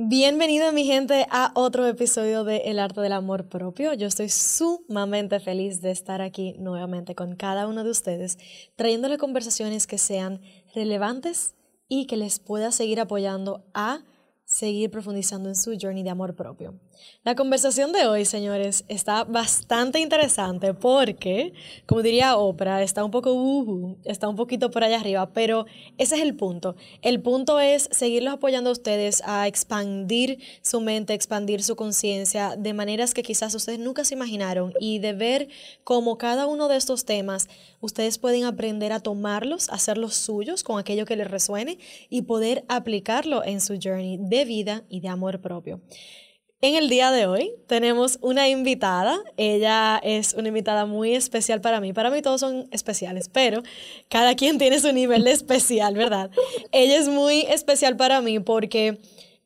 Bienvenido mi gente a otro episodio de El arte del amor propio. Yo estoy sumamente feliz de estar aquí nuevamente con cada uno de ustedes, trayéndole conversaciones que sean relevantes y que les pueda seguir apoyando a seguir profundizando en su journey de amor propio. La conversación de hoy, señores, está bastante interesante porque, como diría Oprah, está un poco uh, está un poquito por allá arriba, pero ese es el punto. El punto es seguirlos apoyando a ustedes a expandir su mente, expandir su conciencia de maneras que quizás ustedes nunca se imaginaron y de ver cómo cada uno de estos temas ustedes pueden aprender a tomarlos, hacerlos suyos con aquello que les resuene y poder aplicarlo en su journey de vida y de amor propio. En el día de hoy tenemos una invitada. Ella es una invitada muy especial para mí. Para mí todos son especiales, pero cada quien tiene su nivel de especial, ¿verdad? Ella es muy especial para mí porque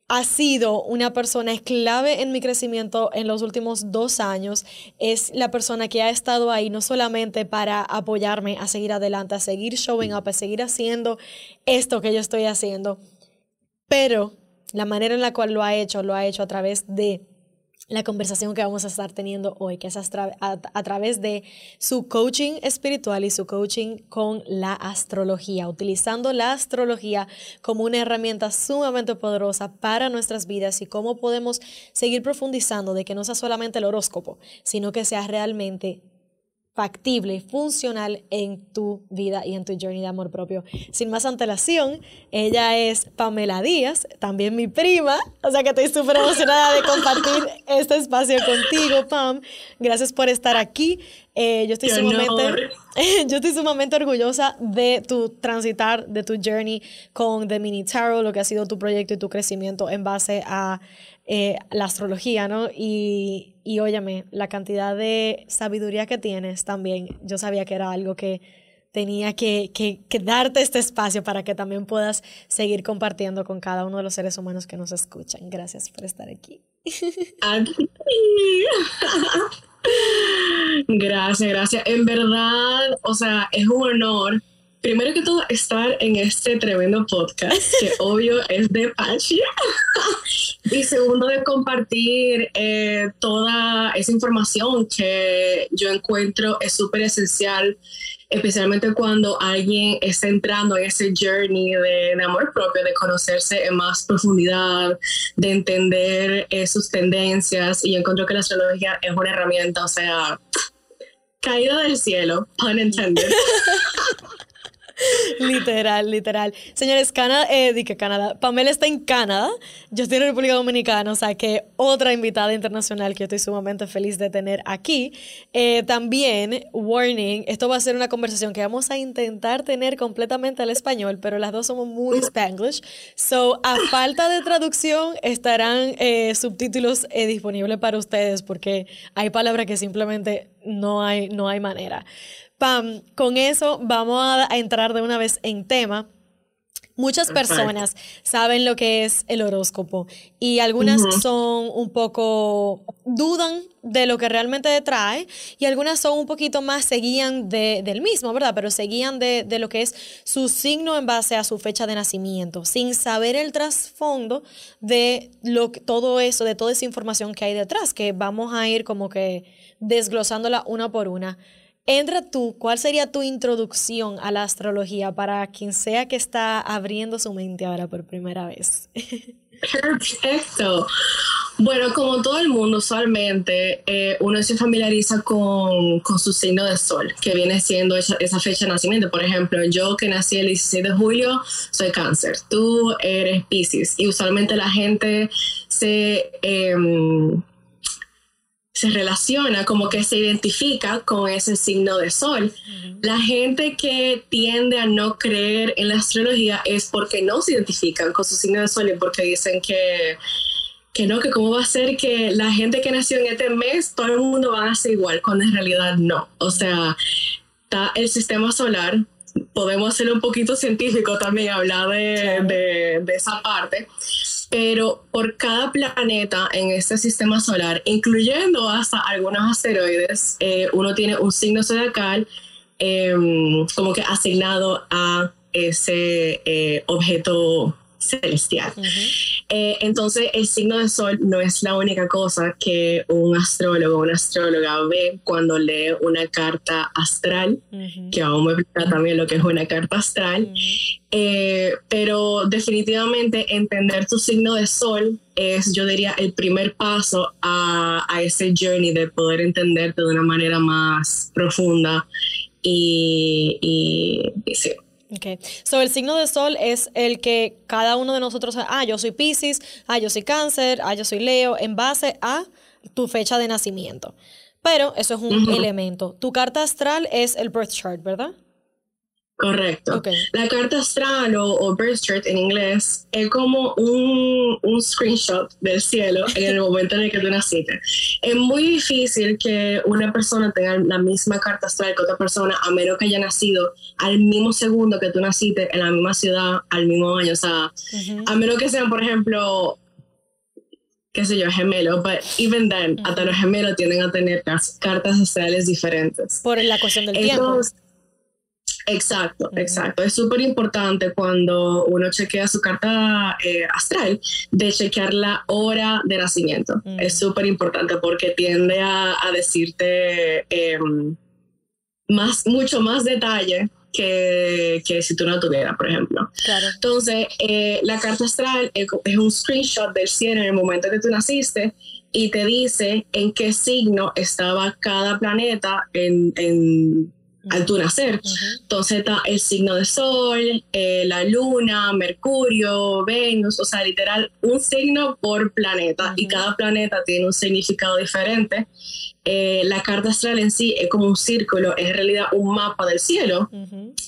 ha sido una persona clave en mi crecimiento en los últimos dos años. Es la persona que ha estado ahí no solamente para apoyarme a seguir adelante, a seguir showing up, a seguir haciendo esto que yo estoy haciendo, pero la manera en la cual lo ha hecho, lo ha hecho a través de la conversación que vamos a estar teniendo hoy, que es a, través de su coaching espiritual y su coaching con la astrología, utilizando la astrología como una herramienta sumamente poderosa para nuestras vidas y cómo podemos seguir profundizando de que no sea solamente el horóscopo, sino que sea realmente factible, funcional en tu vida y en tu journey de amor propio. Sin más antelación, ella es Pamela Díaz, también mi prima, o sea que estoy súper emocionada de compartir este espacio contigo, Pam. Gracias por estar aquí. Eh, yo, estoy sumamente, yo estoy sumamente orgullosa de tu transitar, de tu journey con The Mini Tarot, lo que ha sido tu proyecto y tu crecimiento en base a eh, la astrología, ¿no? Y, y óyame, la cantidad de sabiduría que tienes también, yo sabía que era algo que tenía que, que, que, darte este espacio para que también puedas seguir compartiendo con cada uno de los seres humanos que nos escuchan. Gracias por estar aquí. Gracias, gracias. En verdad, o sea, es un honor primero que todo, estar en este tremendo podcast, que obvio es de Pachi. y segundo, de compartir eh, toda esa información que yo encuentro es súper esencial, especialmente cuando alguien está entrando en ese journey de, amor propio, de conocerse en más profundidad, de entender eh, sus tendencias. Y yo encuentro que la astrología es una herramienta, o sea, caída del cielo, pun intended. literal, literal. Señores, Canadá, eh, que Canadá, Pamela está en Canadá, yo estoy en República Dominicana, o sea que otra invitada internacional que yo estoy sumamente feliz de tener aquí. Eh, también, warning, esto va a ser una conversación que vamos a intentar tener completamente al español, pero las dos somos muy spanglish. So, a falta de traducción, estarán eh, subtítulos eh, disponibles para ustedes porque hay palabras que simplemente no hay, no hay manera. Pam, con eso vamos a, entrar de una vez en tema. Muchas personas saben lo que es el horóscopo y algunas son un poco, dudan de lo que realmente trae y algunas son un poquito más, seguían de, del mismo, ¿verdad? Pero seguían de, de, lo que es su signo en base a su fecha de nacimiento, sin saber el trasfondo de lo, todo eso, de toda esa información que hay detrás, que vamos a ir como que desglosándola una por una. Entra tú, ¿cuál sería tu introducción a la astrología para quien sea que está abriendo su mente ahora por primera vez? Perfecto. Bueno, como todo el mundo, usualmente eh, uno se familiariza con, su signo de sol, que viene siendo esa, fecha de nacimiento. Por ejemplo, yo que nací el 16 de julio, soy cáncer, tú eres Pisces, y usualmente la gente se... Em, se relaciona, como que se identifica con ese signo de sol. La gente que tiende a no creer en la astrología es porque no se identifican con su signo de sol y porque dicen que, que no, que cómo va a ser que la gente que nació en este mes, todo el mundo va a ser igual, cuando en realidad no. O sea, está el sistema solar, podemos ser un poquito científico también, hablar de, de, esa parte, pero por cada planeta en este sistema solar, incluyendo hasta algunos asteroides, eh, uno tiene un signo zodiacal em, como que asignado a ese eh, objeto celestial. Eh, entonces, el signo de sol no es la única cosa que un astrólogo o una astróloga ve cuando lee una carta astral, que vamos a explicar también lo que es una carta astral. Eh, pero definitivamente entender tu signo de sol es, yo diría, el primer paso a, a ese journey de poder entenderte de una manera más profunda y, y, y sí. Ok. So, el signo de sol es el que cada uno de nosotros, ah, yo soy Pisces, ah, yo soy Cáncer, ah, yo soy Leo, en base a tu fecha de nacimiento. Pero eso es un elemento. Tu carta astral es el birth chart, ¿verdad? Correcto. La carta astral o, birth chart en inglés es como un, un, screenshot del cielo en el momento en el que tú naciste. Es muy difícil que una persona tenga la misma carta astral que otra persona a menos que haya nacido al mismo segundo que tú naciste en la misma ciudad al mismo año. O sea, a menos que sean, por ejemplo, qué sé yo, gemelos, pero even then, hasta los gemelos tienden a tener cartas astrales diferentes. Por la cuestión del tiempo. Exacto, exacto. Es súper importante cuando uno chequea su carta eh, astral de chequear la hora de nacimiento. Es súper importante porque tiende a, decirte em, más, mucho más detalle que, que, si tú no tuvieras, por ejemplo. Entonces, eh, la carta astral es, un screenshot del cielo en el momento que tú naciste y te dice en qué signo estaba cada planeta en, en al tu nacer. Entonces está el signo de Sol, eh, la Luna, Mercurio, Venus, o sea, literal, un signo por planeta. Y cada planeta tiene un significado diferente. Eh, la carta astral en sí es como un círculo, es en realidad un mapa del cielo.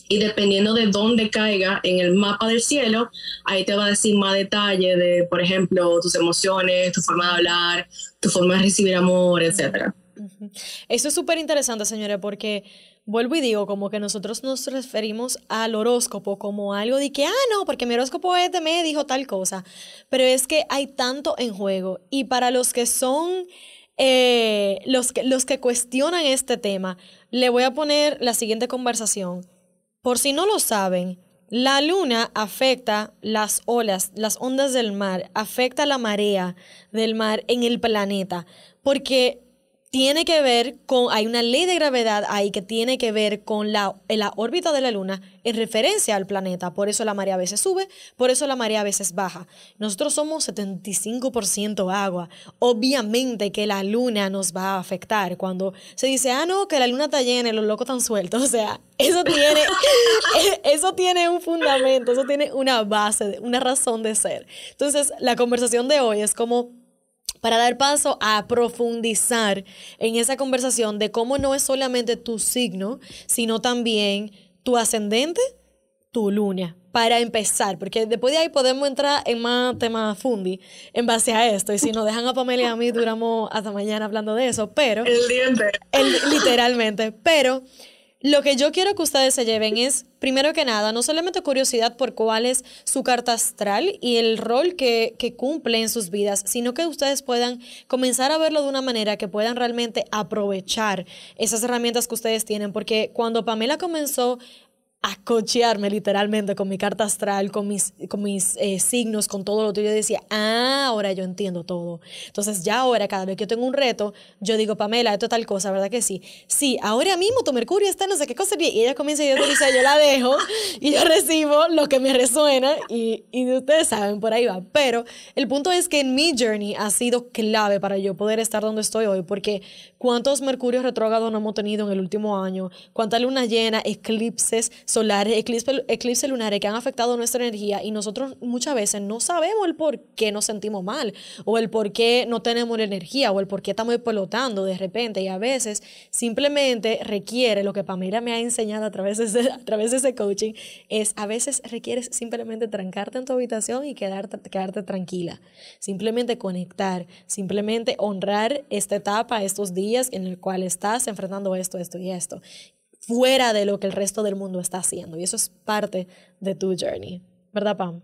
Y dependiendo de dónde caiga en el mapa del cielo, ahí te va a decir más detalle de, por ejemplo, tus emociones, tu forma de hablar, tu forma de recibir amor, etc. Eso es súper interesante, señora, porque vuelvo y digo, como que nosotros nos referimos al horóscopo como algo de que, ah, no, porque mi horóscopo este me dijo tal cosa. Pero es que hay tanto en juego. Y para los que son, eh, los, que, los que cuestionan este tema, le voy a poner la siguiente conversación. Por si no lo saben, la luna afecta las olas, las ondas del mar, afecta la marea del mar en el planeta, porque tiene que ver con, hay una ley de gravedad ahí que tiene que ver con la, la órbita de la Luna en referencia al planeta. Por eso la marea a veces sube, por eso la marea a veces baja. Nosotros somos 75% agua. Obviamente que la Luna nos va a afectar. Cuando se dice, ah, no, que la Luna está llena y los locos están sueltos. O sea, eso tiene, eso tiene un fundamento, eso tiene una base, una razón de ser. Entonces, la conversación de hoy es como para dar paso a profundizar en esa conversación de cómo no es solamente tu signo, sino también tu ascendente, tu luna. Para empezar, porque después de ahí podemos entrar en más temas fundi en base a esto. Y si nos dejan a Pamela y a mí, duramos hasta mañana hablando de eso. Pero. El diente. literalmente. Pero lo que yo quiero que ustedes se lleven es, primero que nada, no solamente curiosidad por cuál es su carta astral y el rol que, que, cumple en sus vidas, sino que ustedes puedan comenzar a verlo de una manera que puedan realmente aprovechar esas herramientas que ustedes tienen. Porque cuando Pamela comenzó a cochearme literalmente con mi carta astral, con mis, con mis eh, signos, con todo lo que yo decía, ah, ahora yo entiendo todo. Entonces ya ahora, cada vez que yo tengo un reto, yo digo, Pamela, esto es tal cosa, ¿verdad que sí? Sí, ahora mismo tu Mercurio está no sé qué cosa, y ella comienza y yo, yo la dejo y yo recibo lo que me resuena y, y ustedes saben, por ahí va. Pero el punto es que en mi journey ha sido clave para yo poder estar donde estoy hoy, porque cuántos Mercurios retrógrados no hemos tenido en el último año, cuántas luna llena, eclipses, solares, eclipses, lunares que han afectado nuestra energía y nosotros muchas veces no sabemos el por qué nos sentimos mal o el por qué no tenemos la energía o el por qué estamos pelotando de repente. Y a veces simplemente requiere lo que Pamela me ha enseñado a través de ese, a través de ese coaching es a veces requieres simplemente trancarte en tu habitación y quedarte, quedarte tranquila, simplemente conectar, simplemente honrar esta etapa, estos días en el cual estás enfrentando esto, esto y esto fuera de lo que el resto del mundo está haciendo. Y eso es parte de tu journey. ¿Verdad, Pam?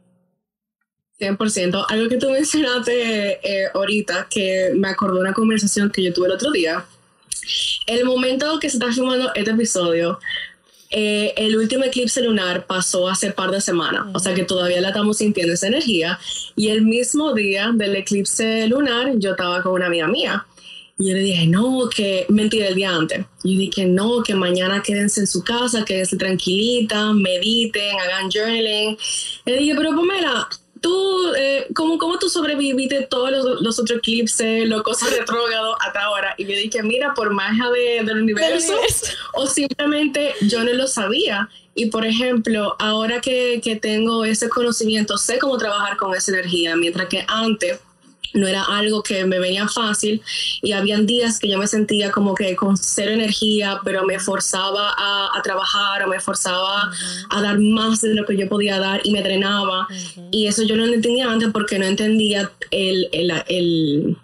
100%. Algo que tú mencionaste eh, ahorita, que me acordó una conversación que yo tuve el otro día. El momento que se está filmando este episodio, eh, el último eclipse lunar pasó hace par de semanas, o sea que todavía la estamos sintiendo esa energía. Y el mismo día del eclipse lunar, yo estaba con una amiga mía. Y yo le dije, no, que mentira el día antes. Y yo dije, no, que mañana quédense en su casa, quédense tranquilita, mediten, hagan journaling. Le dije, pero Pamela, tú, eh, ¿cómo, ¿cómo, tú sobreviviste todos los, los otros eclipses, los cosas retrógrados hasta ahora? Y yo dije, mira, por magia de, del universo, o simplemente yo no lo sabía. Y por ejemplo, ahora que, que tengo ese conocimiento, sé cómo trabajar con esa energía, mientras que antes no era algo que me venía fácil. Y habían días que yo me sentía como que con cero energía, pero me forzaba a, trabajar o me forzaba a dar más de lo que yo podía dar y me drenaba. Y eso yo no lo entendía antes porque no entendía el, el, el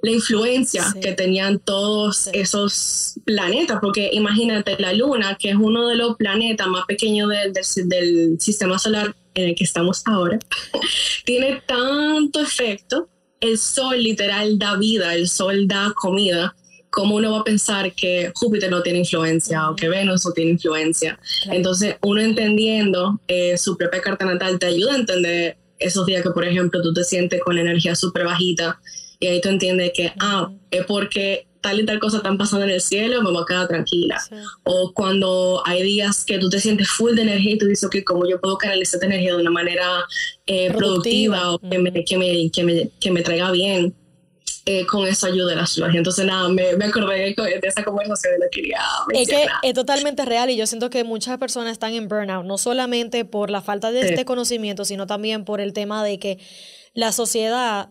la influencia que tenían todos esos planetas, porque imagínate la Luna, que es uno de los planetas más pequeños del, del, sistema solar en el que estamos ahora, tiene tanto efecto, el Sol literal da vida, el Sol da comida, ¿cómo uno va a pensar que Júpiter no tiene influencia o que Venus no tiene influencia? Entonces, uno entendiendo eh, su propia carta natal te ayuda a entender esos días que, por ejemplo, tú te sientes con la energía súper bajita y ahí tú entiendes que, ah, es porque tal y tal cosa están pasando en el cielo, me voy a quedar tranquila. O cuando hay días que tú te sientes full de energía y tú dices, ok, ¿cómo yo puedo canalizar esta energía de una manera eh, productiva o que, me, que, me, que, me, que, me, traiga bien? Eh, con eso ayuda de la astrología. Entonces, nada, me, me acordé de esa conversación y la quería mencionar. Es que es totalmente real y yo siento que muchas personas están en burnout, no solamente por la falta de este conocimiento, sino también por el tema de que la sociedad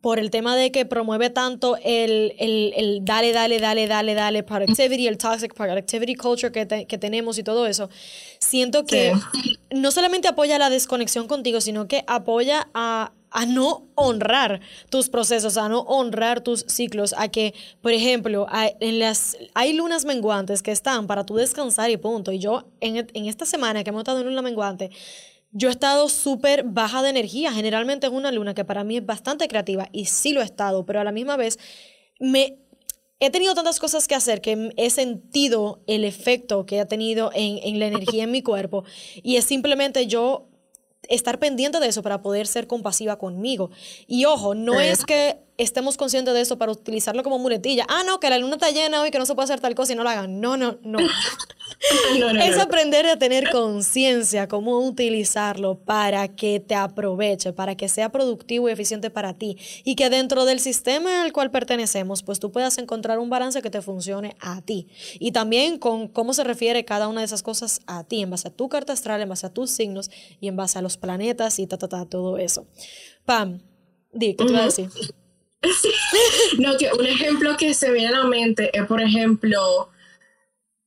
por el tema de que promueve tanto el, el, el dale, dale, dale, dale, dale, productivity, el toxic productivity culture que, que tenemos y todo eso, siento que no solamente apoya la desconexión contigo, sino que apoya a, a no honrar tus procesos, a no honrar tus ciclos, a que, por ejemplo, hay, en las, hay lunas menguantes que están para tú descansar y punto. Y yo en, en esta semana que hemos estado en luna menguante, yo he estado súper baja de energía. Generalmente es una luna que para mí es bastante creativa y sí lo he estado, pero a la misma vez me he tenido tantas cosas que hacer que he sentido el efecto que ha tenido en, en la energía en mi cuerpo y es simplemente yo estar pendiente de eso para poder ser compasiva conmigo. Y ojo, no es que estemos conscientes de eso para utilizarlo como muletilla. Ah, no, que la luna está llena hoy, que no se puede hacer tal cosa y no lo hagan. No, no, no. es aprender a tener conciencia, cómo utilizarlo para que te aproveche, para que sea productivo y eficiente para ti. Y que dentro del sistema al cual pertenecemos, pues tú puedas encontrar un balance que te funcione a ti. Y también con cómo se refiere cada una de esas cosas a ti, en base a tu carta astral, en base a tus signos y en base a los planetas y ta, ta, ta, todo eso. Pam, di, ¿qué te voy a decir? No, que un ejemplo que se viene a la mente es, por ejemplo,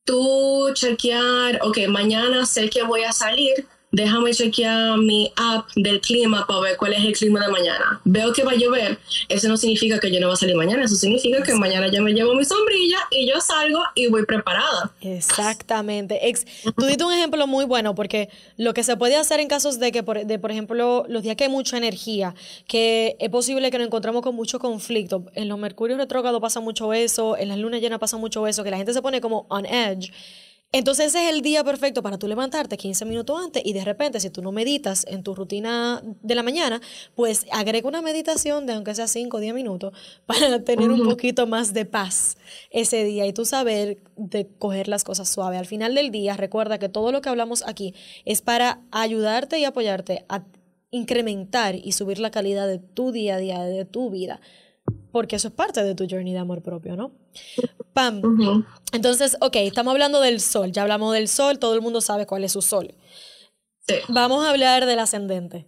tú chequear, ok, mañana sé que voy a salir, déjame chequear mi app del clima para ver cuál es el clima de mañana. Veo que va a llover, eso no significa que yo no va a salir mañana, eso significa que mañana ya me llevo mi sombrilla y yo salgo y voy preparada. Exactamente. Ex Tú diste un ejemplo muy bueno porque lo que se puede hacer en casos de que, por, de, por ejemplo, los días que hay mucha energía, que es posible que nos encontramos con mucho conflicto, en los mercurios retrógrados pasa mucho eso, en las lunas llenas pasa mucho eso, que la gente se pone como on edge entonces ese es el día perfecto para tú levantarte 15 minutos antes y de repente si tú no meditas en tu rutina de la mañana, pues agrega una meditación de aunque sea 5 o 10 minutos para tener un poquito más de paz ese día y tú saber de coger las cosas suave. Al final del día recuerda que todo lo que hablamos aquí es para ayudarte y apoyarte a incrementar y subir la calidad de tu día a día, de tu vida porque eso es parte de tu journey de amor propio, ¿no? Pam. Entonces, ok, estamos hablando del sol, ya hablamos del sol, todo el mundo sabe cuál es su sol. Vamos a hablar del ascendente.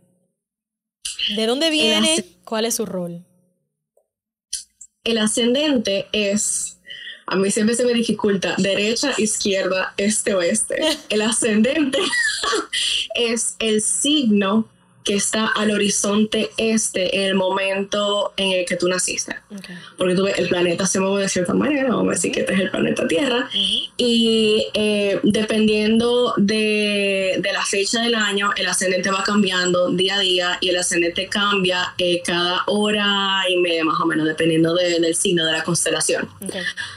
¿De dónde viene? ¿Cuál es su rol? El ascendente es, a mí siempre se me dificulta, derecha, izquierda, este, oeste. El ascendente es el signo que está al horizonte este en el momento en el que tú naciste. Porque tú ves, el planeta se mueve de cierta manera, vamos a decir que este es el planeta Tierra, y eh, dependiendo de, de, la fecha del año, el ascendente va cambiando día a día y el ascendente cambia eh, cada hora y media más o menos, dependiendo del signo de la constelación.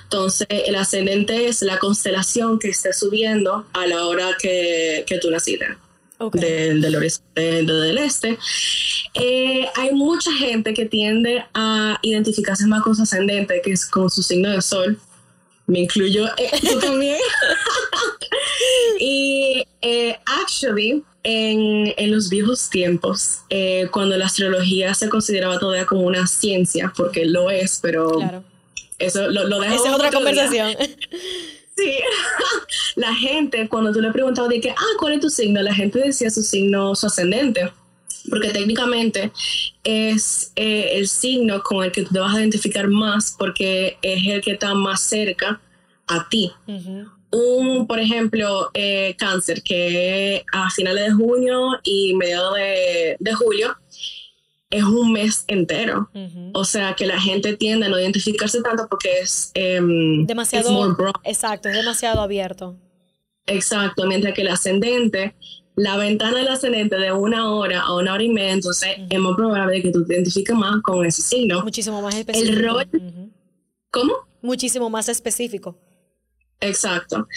Entonces, el ascendente es la constelación que esté subiendo a la hora que, que tú naciste del, del oeste del este. Eh, hay mucha gente que tiende a identificarse más con su ascendente, que es con su signo de sol. Me incluyo eh, yo también. y eh, actually, en, en, los viejos tiempos, cuando la astrología se consideraba todavía como una ciencia, porque lo es, pero eso lo, lo Esa es otra conversación. Sí, la gente, cuando tú le preguntabas de que, ah, ¿cuál es tu signo? La gente decía su signo, su ascendente, porque técnicamente es eh, el signo con el que tú te vas a identificar más porque es el que está más cerca a ti. Un, por ejemplo, eh, cáncer, que a finales de junio y mediados de, de julio es un mes entero. O sea, que la gente tiende a no identificarse tanto porque es em, demasiado exacto, es demasiado abierto. Exacto, mientras que el ascendente, la ventana del ascendente de una hora a una hora y media, entonces es más probable que tú te identifiques más con ese signo. Muchísimo más específico. El rol, ¿cómo? Muchísimo más específico. Exacto.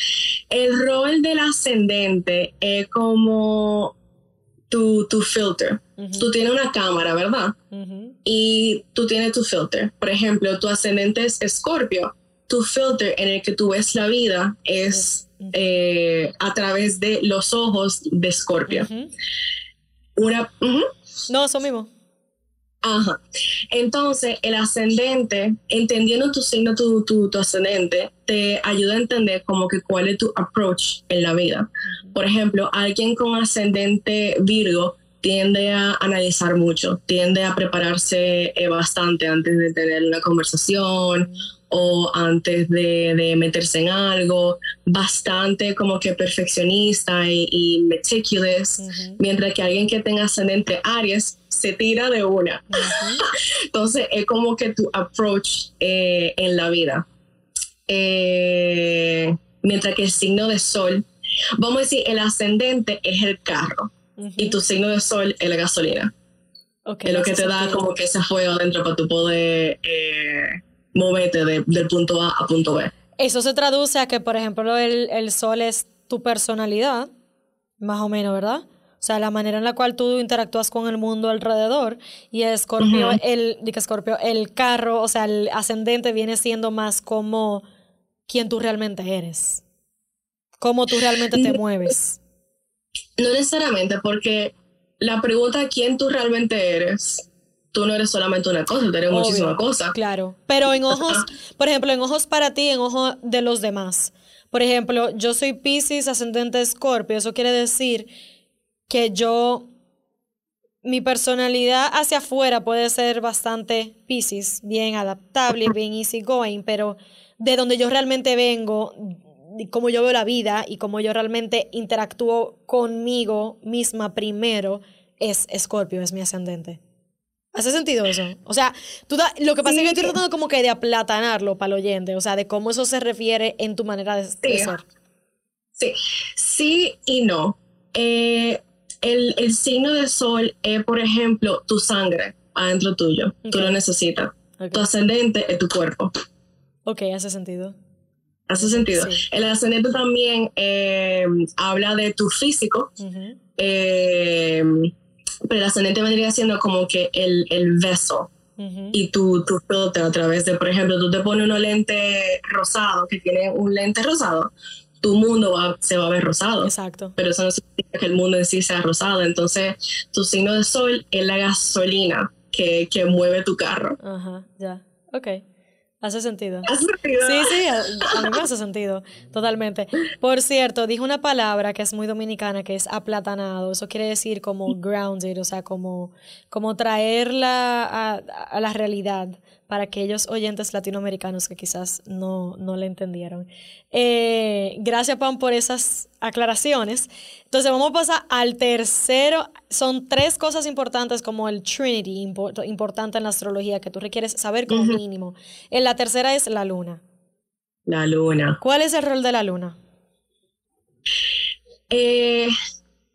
El rol del ascendente es como tu, tu filter. Tú tienes una cámara, ¿verdad? Y tú tienes tu filter. Por ejemplo, tu ascendente es Escorpio. Tu filter en el que tú ves la vida es eh, a través de los ojos de Escorpio. Una. No, eso mismo. Ajá. Entonces, el ascendente, entendiendo tu signo, tu, tu, ascendente, te ayuda a entender como que cuál es tu approach en la vida. Por ejemplo, alguien con ascendente Virgo tiende a analizar mucho, tiende a prepararse eh, bastante antes de tener una conversación o antes de, meterse en algo, bastante como que perfeccionista y, meticulous, mientras que alguien que tenga ascendente Aries se tira de una. Entonces es como que tu approach eh, en la vida. Eh, mientras que el signo de sol, vamos a decir, el ascendente es el carro y tu signo de sol es la gasolina. es lo que te da como que ese fuego adentro para tu poder eh, moverte del punto A a punto B. Eso se traduce a que, por ejemplo, el, el sol es tu personalidad, más o menos, ¿verdad? O sea, la manera en la cual tú interactúas con el mundo alrededor. Y Escorpio, el, Scorpio, el carro, o sea, el ascendente viene siendo más como quien tú realmente eres. Cómo tú realmente te mueves. No necesariamente, porque la pregunta quién tú realmente eres, tú no eres solamente una cosa, tú eres muchísimas cosas. Claro. Pero en ojos, por ejemplo, en ojos para ti, en ojos de los demás. Por ejemplo, yo soy Pisces, ascendente Escorpio. Eso quiere decir que yo, mi personalidad hacia afuera puede ser bastante Pisces, bien adaptable, bien easygoing, pero de donde yo realmente vengo, cómo yo veo la vida y cómo yo realmente interactúo conmigo misma primero, es Escorpio, es mi ascendente. ¿Hace sentido eso? O sea, tú lo que pasa es que estoy tratando como que de aplatanarlo para el oyente, o sea, de cómo eso se refiere en tu manera de, ser. Sí, sí y no. Eh, el, el signo de sol es, por ejemplo, tu sangre adentro tuyo. Tú lo necesitas. Tu ascendente es tu cuerpo. Ok, hace sentido. Hace sentido. El ascendente también eh, habla de tu físico, eh, pero el ascendente vendría siendo como que el, el beso y tu, tu filtro a través de, por ejemplo, tú te pones unos lentes rosados, que tiene un lente rosado, tu mundo va, se va a ver rosado. Exacto. Pero eso no significa que el mundo en sí sea rosado. Entonces, tu signo de sol es la gasolina que, que mueve tu carro. Ajá, ya. Ok. Hace sentido. ¿Hace sentido? Sí, sí, a, mí me hace sentido, totalmente. Por cierto, dijo una palabra que es muy dominicana, que es aplatanado. Eso quiere decir como grounded, o sea, como, como traerla a, a la realidad para aquellos oyentes latinoamericanos que quizás no, no le entendieron. Eh, gracias, Pam, por esas aclaraciones. Entonces, vamos a pasar al tercero. Son tres cosas importantes como el Trinity, importante en la astrología, que tú requieres saber como mínimo. En la tercera es la luna. La luna. ¿Cuál es el rol de la luna? Eh,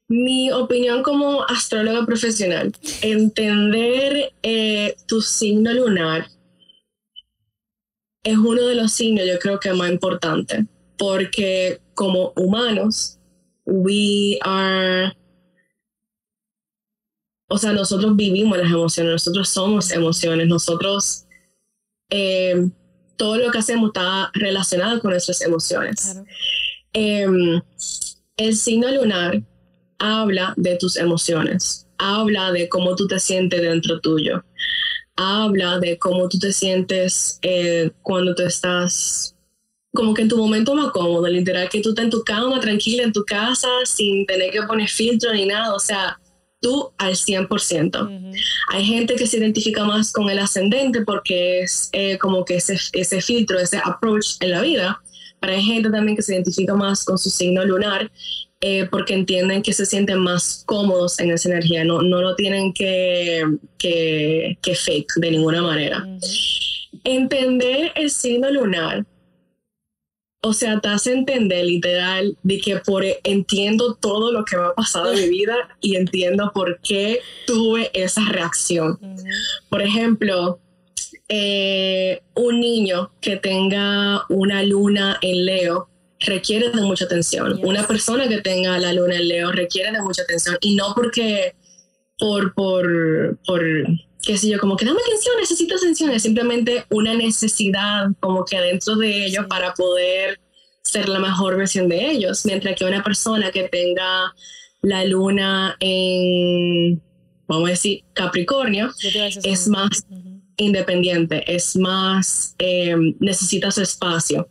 mi opinión como astróloga profesional, entender eh, tu signo lunar es uno de los signos yo creo que más importante, porque como humanos, we are, o sea, nosotros vivimos las emociones, nosotros somos emociones, nosotros, eh, todo lo que hacemos está relacionado con nuestras emociones. Em, el signo lunar habla de tus emociones, habla de cómo tú te sientes dentro tuyo habla de cómo tú te sientes eh, cuando tú estás como que en tu momento más cómodo, literal, que tú estás en tu cama, tranquila, en tu casa, sin tener que poner filtro ni nada, o sea, tú al 100%. Hay gente que se identifica más con el ascendente porque es eh, como que ese, ese filtro, ese approach en la vida, pero hay gente también que se identifica más con su signo lunar eh, porque entienden que se sienten más cómodos en esa energía, no, no lo tienen que, que, fake de ninguna manera. Entender el signo lunar, o sea, te hace entender literal de que por entiendo todo lo que me ha pasado en mi vida y entiendo por qué tuve esa reacción. Por ejemplo, eh, un niño que tenga una luna en Leo, requiere de mucha atención. Una persona que tenga la luna en Leo requiere de mucha atención y no porque por, por, por, qué sé yo, como que dame atención, necesito atención, es simplemente una necesidad como que adentro de ellos para poder ser la mejor versión de ellos, mientras que una persona que tenga la luna en, vamos a decir, Capricornio, es más independiente, es más, eh, necesita su espacio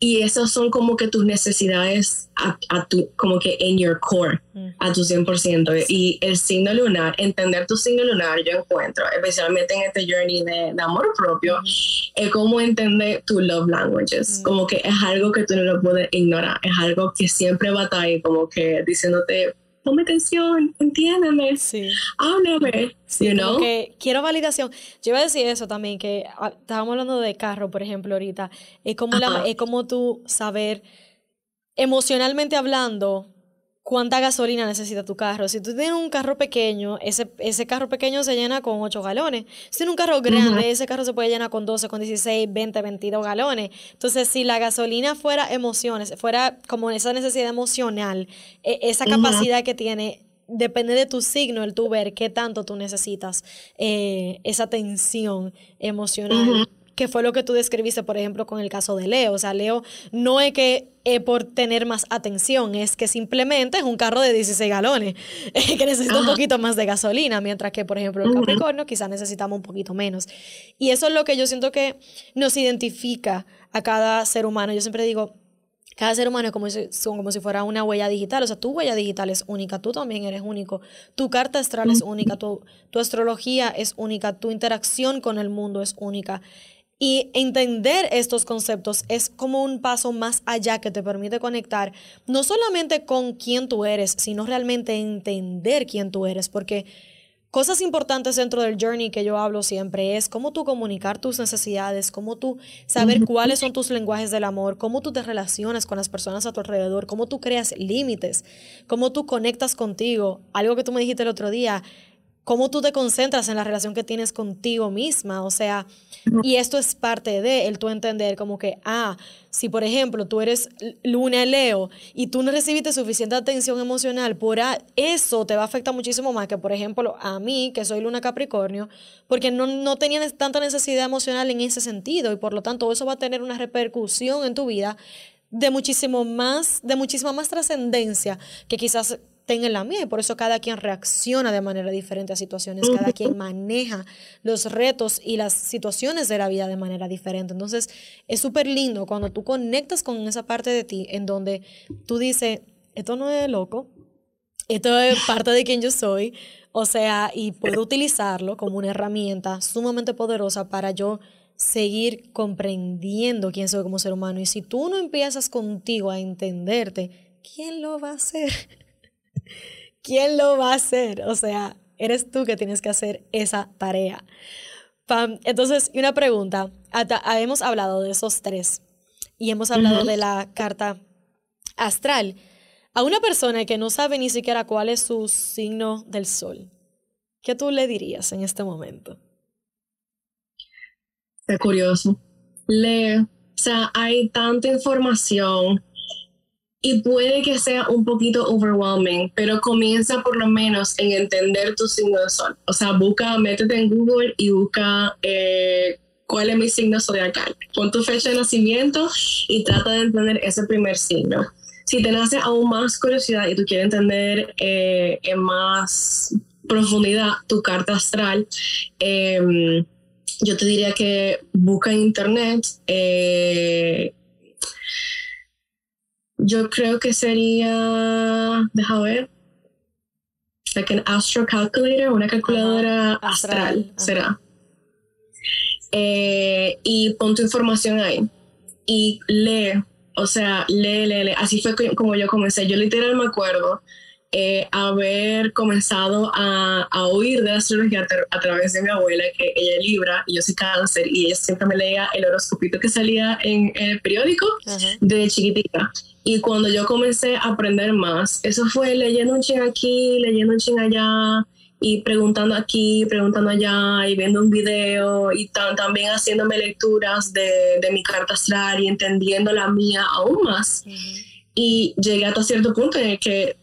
y esas son como que tus necesidades a, tu, como que en your core, a tu 100%. Y el signo lunar, entender tu signo lunar, yo encuentro, especialmente en este journey de, amor propio, es como entender tu love languages. Como que es algo que tú no lo puedes ignorar, es algo que siempre va a estar ahí, como que diciéndote, ponme atención, entiéndeme, sí. háblame, sí, you que quiero validación. Yo iba a decir eso también, que ah, estábamos hablando de carro, por ejemplo, ahorita. Es como, la, es como tú saber, emocionalmente hablando, cuánta gasolina necesita tu carro. Si tú tienes un carro pequeño, ese, ese carro pequeño se llena con 8 galones. Si tienes un carro grande, ese carro se puede llenar con 12, con 16, 20, 22 galones. Entonces, si la gasolina fuera emociones, fuera como esa necesidad emocional, e, esa capacidad que tiene, depende de tu signo, el tú ver qué tanto tú necesitas eh, esa tensión emocional que fue lo que tú describiste, por ejemplo, con el caso de Leo. O sea, Leo no es que por tener más atención, es que simplemente es un carro de 16 galones que necesita un poquito más de gasolina, mientras que, por ejemplo, el Capricornio quizás necesitamos un poquito menos. Y eso es lo que yo siento que nos identifica a cada ser humano. Yo siempre digo, cada ser humano es como si, como si fuera una huella digital. O sea, tu huella digital es única, tú también eres único. Tu carta astral es única, tu, tu astrología es única, tu interacción con el mundo es única. Y entender estos conceptos es como un paso más allá que te permite conectar no solamente con quién tú eres, sino realmente entender quién tú eres, porque cosas importantes dentro del journey que yo hablo siempre es cómo tú comunicar tus necesidades, cómo tú saber cuáles son tus lenguajes del amor, cómo tú te relacionas con las personas a tu alrededor, cómo tú creas límites, cómo tú conectas contigo. Algo que tú me dijiste el otro día, cómo tú te concentras en la relación que tienes contigo misma, o sea, y esto es parte de el tú entender como que, ah, si por ejemplo tú eres luna Leo y tú no recibiste suficiente atención emocional, por eso te va a afectar muchísimo más que por ejemplo a mí, que soy luna Capricornio, porque no, no tenía tanta necesidad emocional en ese sentido y por lo tanto eso va a tener una repercusión en tu vida de muchísimo más, de muchísima más trascendencia que quizás tenga la mía y por eso cada quien reacciona de manera diferente a situaciones, cada quien maneja los retos y las situaciones de la vida de manera diferente. Entonces es súper lindo cuando tú conectas con esa parte de ti en donde tú dices, esto no es loco, esto es parte de quien yo soy, o sea, y puedo utilizarlo como una herramienta sumamente poderosa para yo seguir comprendiendo quién soy como ser humano. Y si tú no empiezas contigo a entenderte, ¿quién lo va a hacer? ¿Quién lo va a hacer? O sea, eres tú que tienes que hacer esa tarea. Entonces, una pregunta. hemos hablado de esos tres y hemos hablado de la carta astral. A una persona que no sabe ni siquiera cuál es su signo del sol, ¿qué tú le dirías en este momento? Es curioso. Lee. O sea, hay tanta información y puede que sea un poquito overwhelming, pero comienza por lo menos en entender tu signo de sol. O sea, busca, métete en Google y busca eh, cuál es mi signo zodiacal. Pon tu fecha de nacimiento y trata de entender ese primer signo. Si te nace aún más curiosidad y tú quieres entender eh, en más profundidad tu carta astral, em, yo te diría que busca en internet eh, yo creo que sería, deja ver, like an astro calculator, una calculadora astral, será. Eh, y pon tu información ahí y lee, o sea, lee, lee, lee. Así fue como yo comencé. Yo literal me acuerdo eh, haber comenzado a, a, oír de la astrología a, través de mi abuela, que ella es Libra y yo soy cáncer, y ella siempre me leía el horoscopito que salía en, el periódico de chiquitita. Y cuando yo comencé a aprender más, eso fue leyendo un ching aquí, leyendo un ching allá, y preguntando aquí, preguntando allá, y viendo un video, y también haciéndome lecturas de, de, mi carta astral y entendiendo la mía aún más. Y llegué hasta cierto punto en el que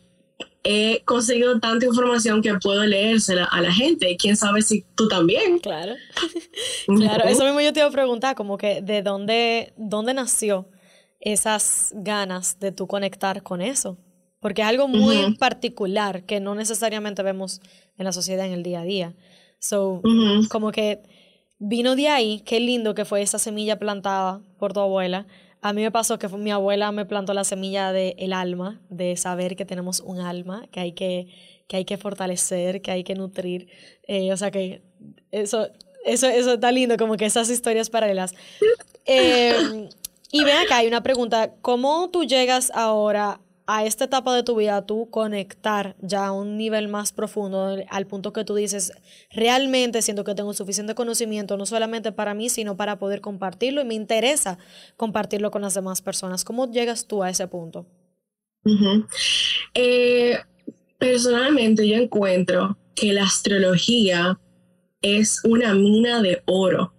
he conseguido tanta información que puedo leérsela a la gente. Y quién sabe si tú también. Claro. claro, eso mismo yo te iba a preguntar, como que de dónde, dónde nació esas ganas de tú conectar con eso. Porque es algo muy particular que no necesariamente vemos en la sociedad en el día a día. So, como que vino de ahí, qué lindo que fue esa semilla plantada por tu abuela. A mí me pasó que mi abuela me plantó la semilla del el alma, de saber que tenemos un alma, que hay que, que, hay que fortalecer, que hay que nutrir. Eh, o sea que eso, eso, eso está lindo, como que esas historias paralelas. Eh, y ven acá, hay una pregunta. ¿Cómo tú llegas ahora a esta etapa de tu vida, tú conectar ya a un nivel más profundo, al punto que tú dices, realmente siento que tengo suficiente conocimiento, no solamente para mí, sino para poder compartirlo y me interesa compartirlo con las demás personas. ¿Cómo llegas tú a ese punto? Eh, personalmente yo encuentro que la astrología es una mina de oro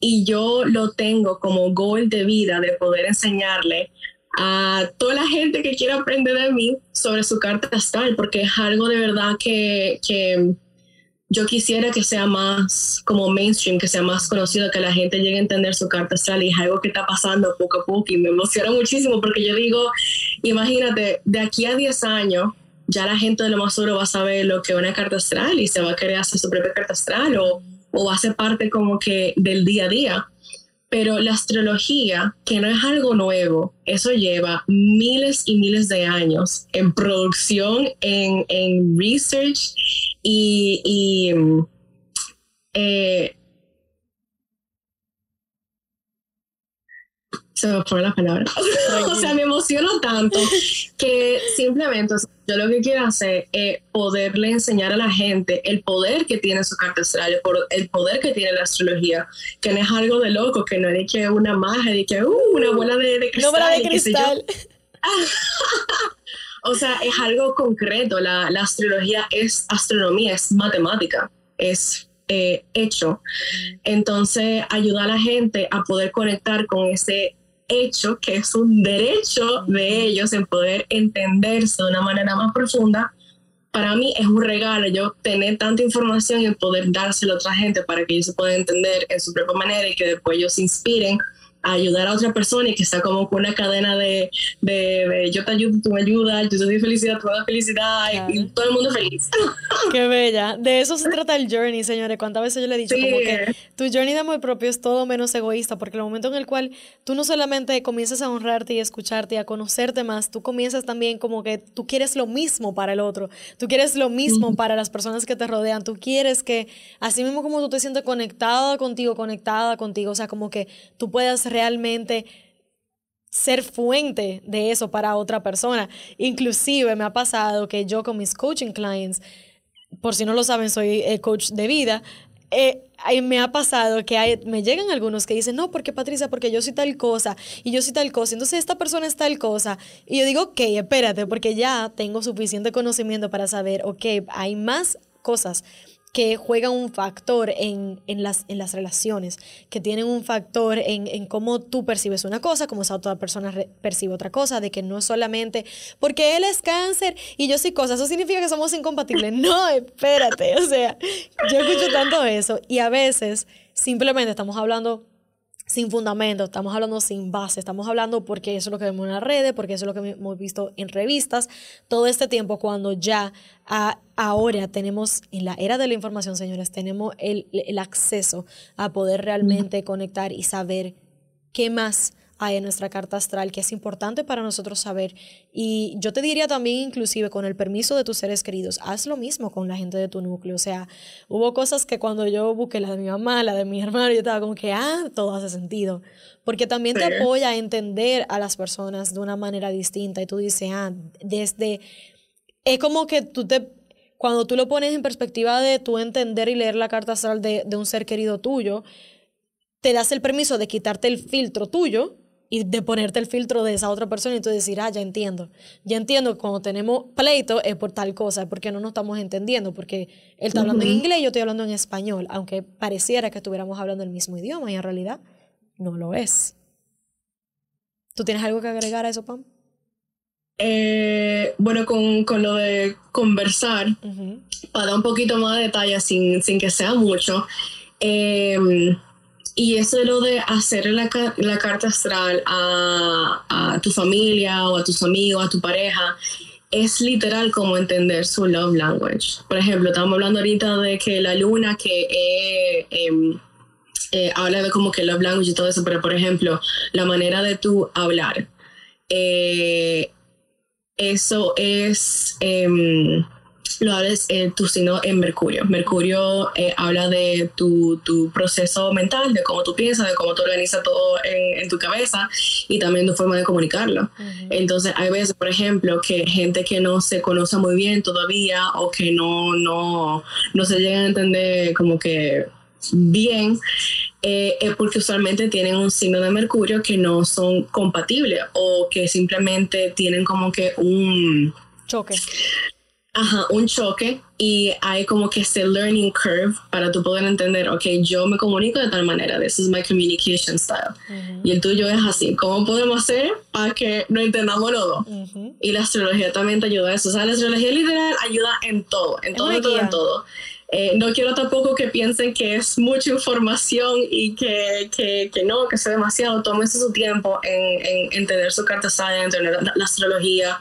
y yo lo tengo como goal de vida de poder enseñarle a toda la gente que quiera aprender de mí sobre su carta astral, porque es algo de verdad que, que yo quisiera que sea más como mainstream, que sea más conocido, que la gente llegue a entender su carta astral y es algo que está pasando poco a poco y me emociona muchísimo porque yo digo, imagínate, de aquí a 10 años ya la gente de lo más seguro va a saber lo que es una carta astral y se va a querer hacer su propia carta astral o o hace parte como que del día a día. Pero la astrología, que no es algo nuevo, eso lleva miles y miles de años en producción, en, en research y, y eh, se me fue la palabra. o sea, me emociono tanto que simplemente yo lo que quiero hacer es poderle enseñar a la gente el poder que tiene su carta astral, el poder que tiene la astrología, que no es algo de loco, que no es que una magia, de que uh, una bola de, cristal. Una bola de cristal. o sea, es algo concreto. La, la, astrología es astronomía, es matemática, es eh, hecho. Mm. Entonces, ayuda a la gente a poder conectar con ese hecho, que es un derecho de ellos en poder entenderse de una manera más profunda, para mí es un regalo yo tener tanta información y poder dárselo a otra gente para que ellos se puedan entender en su propia manera y que después ellos se inspiren ayudar a otra persona y que sea como una cadena de, de, yo te ayudo, tú me ayudas, yo te doy felicidad, tú me das felicidad y, todo el mundo feliz. Qué bella. De eso se trata el journey, señores. ¿Cuántas veces yo le he dicho como que tu journey de amor propio es todo menos egoísta? Porque el momento en el cual tú no solamente comienzas a honrarte y escucharte y a conocerte más, tú comienzas también como que tú quieres lo mismo para el otro. Tú quieres lo mismo para las personas que te rodean. Tú quieres que, así mismo como tú te sientes conectada contigo, conectada contigo, o sea, como que tú puedas realmente ser fuente de eso para otra persona. Inclusive me ha pasado que yo con mis coaching clients, por si no lo saben, soy el coach de vida, eh, me ha pasado que me llegan algunos que dicen, no, porque Patricia, porque yo soy tal cosa y yo soy tal cosa, entonces esta persona es tal cosa. Y yo digo, ok, espérate, porque ya tengo suficiente conocimiento para saber, ok, hay más cosas que juegan un factor en, las, en las relaciones, que tienen un factor en, cómo tú percibes una cosa, cómo esa otra persona percibe otra cosa, de que no es solamente porque él es cáncer y yo soy cosa, eso significa que somos incompatibles. No, espérate, o sea, yo escucho tanto eso y a veces simplemente estamos hablando sin fundamento, estamos hablando sin base, estamos hablando porque eso es lo que vemos en las redes, porque eso es lo que hemos visto en revistas, todo este tiempo cuando ya ahora tenemos, en la era de la información, señores, tenemos el, el acceso a poder realmente conectar y saber qué más hay en nuestra carta astral, que es importante para nosotros saber. Y yo te diría también, inclusive, con el permiso de tus seres queridos, haz lo mismo con la gente de tu núcleo. O sea, hubo cosas que cuando yo busqué la de mi mamá, la de mi hermano, yo estaba como que, ah, todo hace sentido. Porque también te apoya a entender a las personas de una manera distinta. Y tú dices, ah, desde... Es como que tú te cuando tú lo pones en perspectiva de tú entender y leer la carta astral de, de, un ser querido tuyo, te das el permiso de quitarte el filtro tuyo y de ponerte el filtro de esa otra persona y tú decir, ah, ya entiendo. Ya entiendo que cuando tenemos pleito es por tal cosa, porque no nos estamos entendiendo, porque él está hablando en inglés y yo estoy hablando en español, aunque pareciera que estuviéramos hablando el mismo idioma y en realidad no lo es. ¿Tú tienes algo que agregar a eso, Pam? Eh, bueno, con, con, lo de conversar, para dar un poquito más de detalle sin, sin que sea mucho, eh, y eso lo de hacer la, la carta astral a, a, tu familia o a tus amigos, a tu pareja, es literal como entender su love language. Por ejemplo, estamos hablando ahorita de que la luna que eh, em, eh, habla de como que love language y todo eso, pero por ejemplo, la manera de tú hablar, eh, eso es lo hables en tu signo en Mercurio. Mercurio eh, habla de tu, tu, proceso mental, de cómo tú piensas, de cómo tú organizas todo en, en tu cabeza y también tu forma de comunicarlo. Entonces, hay veces, por ejemplo, que gente que no se conoce muy bien todavía o que no, no, no se llegan a entender como que bien, eh, es porque usualmente tienen un signo de Mercurio que no son compatibles o que simplemente tienen como que un choque Ajá, un choque y hay como que este learning curve para tú poder entender, ok, yo me comunico de tal manera, this is my communication style. Y el tuyo es así, ¿cómo podemos hacer para que no entendamos los Y la astrología también te ayuda a eso. O sea, la astrología literal ayuda en todo, en todo, en todo, en todo. Eh, no quiero tampoco que piensen que es mucha información y que, que, que no, que sea demasiado. Tómense su tiempo en, en entender su carta en entender la astrología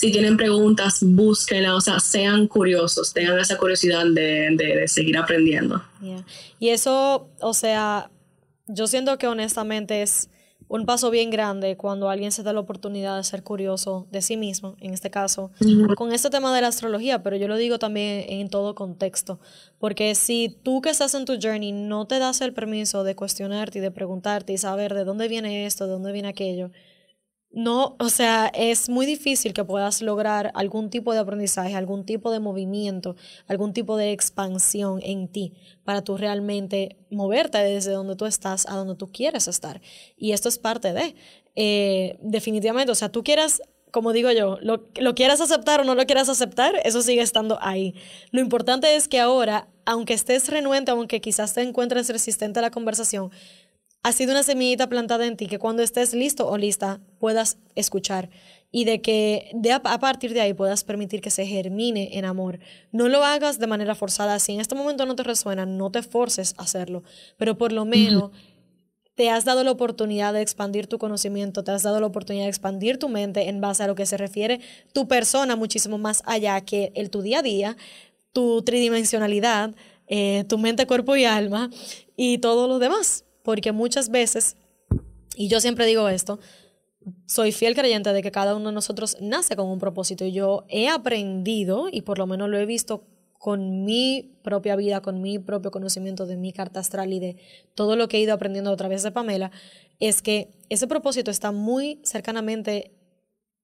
si tienen preguntas, búsquenla, o sea, sean curiosos, tengan esa curiosidad de, de, seguir aprendiendo. Y eso, o sea, yo siento que honestamente es un paso bien grande cuando alguien se da la oportunidad de ser curioso de sí mismo, en este caso, con este tema de la astrología, pero yo lo digo también en todo contexto, porque si tú que estás en tu journey no te das el permiso de cuestionarte y de preguntarte y saber de dónde viene esto, de dónde viene aquello, no, o sea, es muy difícil que puedas lograr algún tipo de aprendizaje, algún tipo de movimiento, algún tipo de expansión en ti para tú realmente moverte desde donde tú estás a donde tú quieres estar. Y esto es parte de, eh, definitivamente, o sea, tú quieras, como digo yo, lo, lo quieras aceptar o no lo quieras aceptar, eso sigue estando ahí. Lo importante es que ahora, aunque estés renuente, aunque quizás te encuentres resistente a la conversación, ha sido una semillita plantada en ti que cuando estés listo o lista puedas escuchar y de que de a, partir de ahí puedas permitir que se germine en amor. No lo hagas de manera forzada. Si en este momento no te resuena, no te forces a hacerlo, pero por lo menos te has dado la oportunidad de expandir tu conocimiento, te has dado la oportunidad de expandir tu mente en base a lo que se refiere tu persona muchísimo más allá que el tu día a día, tu tridimensionalidad, eh, tu mente, cuerpo y alma y todo lo demás. Porque muchas veces, y yo siempre digo esto, soy fiel creyente de que cada uno de nosotros nace con un propósito y yo he aprendido y por lo menos lo he visto con mi propia vida, con mi propio conocimiento de mi carta astral y de todo lo que he ido aprendiendo a través de Pamela, es que ese propósito está muy cercanamente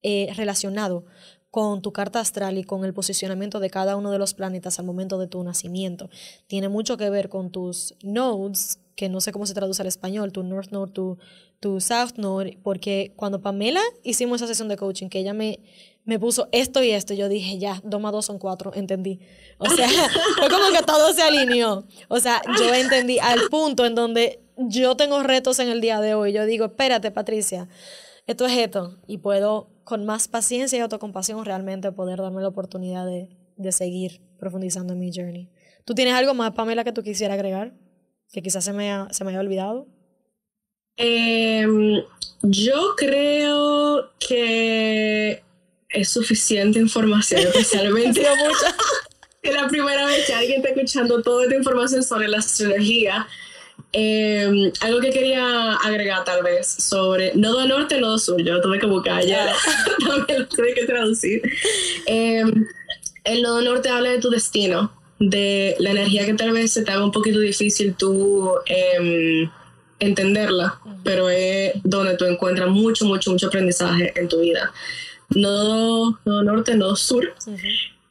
eh, relacionado con tu carta astral y con el posicionamiento de cada uno de los planetas al momento de tu nacimiento. Tiene mucho que ver con tus nodes, que no sé cómo se traduce al español, tu North Node, tu, tu South Node, porque cuando Pamela hicimos esa sesión de coaching, que ella me, me puso esto y esto, yo dije, ya, dos más dos son cuatro, entendí. O sea, fue como que todo se alineó. O sea, yo entendí al punto en donde yo tengo retos en el día de hoy. Yo digo, espérate, Patricia, esto es esto. Y puedo, con más paciencia y autocompasión, realmente poder darme la oportunidad de, de seguir profundizando en mi journey. ¿Tú tienes algo más, Pamela, que tú quisieras agregar? Que quizás se me, se me haya olvidado? Em, yo creo que es suficiente información, especialmente es la primera vez que alguien está escuchando toda esta información sobre la astrología. Em, algo que quería agregar tal vez sobre nodo norte, nodo sur, yo tuve que buscar ya, también lo tuve que traducir. Em, el nodo norte habla de tu destino, de la energía que tal vez se te haga un poquito difícil tú em, entenderla, pero es donde tú encuentras mucho, mucho, mucho aprendizaje en tu vida. No, no norte, no sur,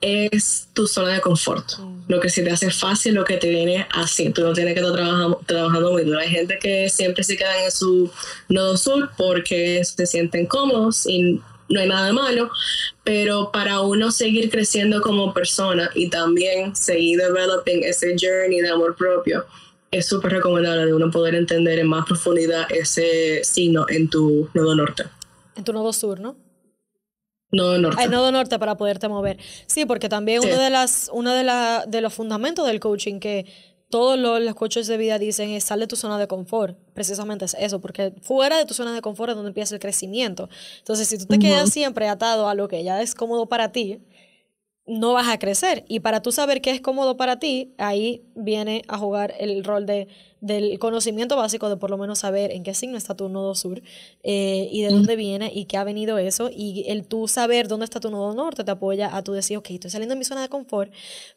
es tu zona de confort. Lo que se te hace fácil, lo que te viene así. Tú no tienes que estar trabajando, trabajando muy duro. Hay gente que siempre se queda en su nodo sur porque se sienten cómodos y no hay nada de malo, pero para uno seguir creciendo como persona y también seguir developing ese journey de amor propio, es súper recomendable de uno poder entender en más profundidad ese signo en tu nodo norte. En tu nodo sur, ¿no? Nodo norte. El nodo norte para poderte mover. Sí, porque también uno de las, uno de, la, de los fundamentos del coaching que todos los, coaches de vida dicen es sal de tu zona de confort. Precisamente es eso, porque fuera de tu zona de confort es donde empieza el crecimiento. Entonces, si tú te quedas siempre atado a lo que ya es cómodo para ti, no vas a crecer. Y para tú saber qué es cómodo para ti, ahí viene a jugar el rol de, del conocimiento básico de por lo menos saber en qué signo está tu nodo sur eh, y de dónde viene y qué ha venido eso. Y el tú saber dónde está tu nodo norte te apoya a tú decir, ok, estoy saliendo de mi zona de confort,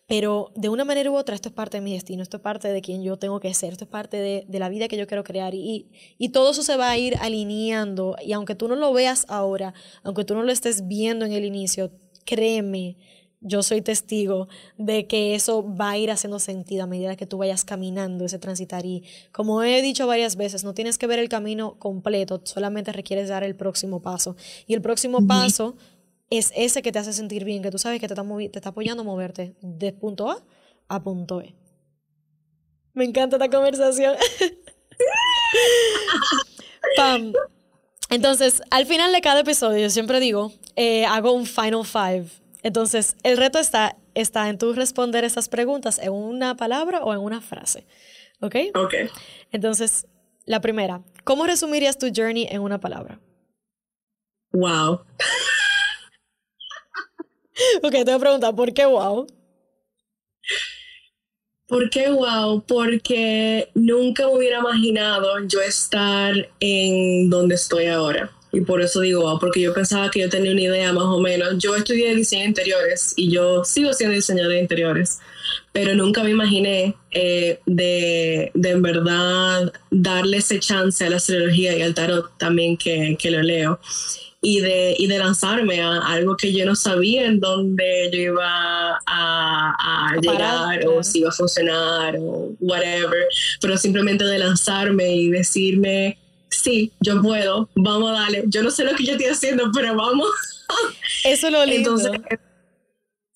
pero de una manera u otra esto es parte de mi destino, esto es parte de quien yo tengo que ser, esto es parte de, de la vida que yo quiero crear. Y, y todo eso se va a ir alineando. Y aunque tú no lo veas ahora, aunque tú no lo estés viendo en el inicio, créeme yo soy testigo de que eso va a ir haciendo sentido a medida que tú vayas caminando ese transitar. Y como he dicho varias veces, no tienes que ver el camino completo, solamente requieres dar el próximo paso. Y el próximo paso es ese que te hace sentir bien, que tú sabes que te está, te está apoyando a moverte de punto A a punto B. Me encanta esta conversación. Pam. Entonces, al final de cada episodio, yo siempre digo, eh, hago un final five entonces, el reto está, está en tú responder esas preguntas en una palabra o en una frase. ¿Ok? Ok. Entonces, la primera, ¿cómo resumirías tu journey en una palabra? Wow. ok, te voy a preguntar, ¿por qué wow? ¿Por qué wow? Porque nunca me hubiera imaginado yo estar en donde estoy ahora. Y por eso digo, porque yo pensaba que yo tenía una idea más o menos. Yo estudié diseño de interiores y yo sigo siendo diseñador de interiores, pero nunca me imaginé eh, de, de, en verdad darle ese chance a la astrología y al tarot también que, que lo leo. Y de, y de lanzarme a algo que yo no sabía en dónde yo iba a, a llegar o si iba a funcionar o whatever, pero simplemente de lanzarme y decirme, sí, yo puedo, vamos a darle. Yo no sé lo que yo estoy haciendo, pero vamos. Eso es lo lindo. Entonces,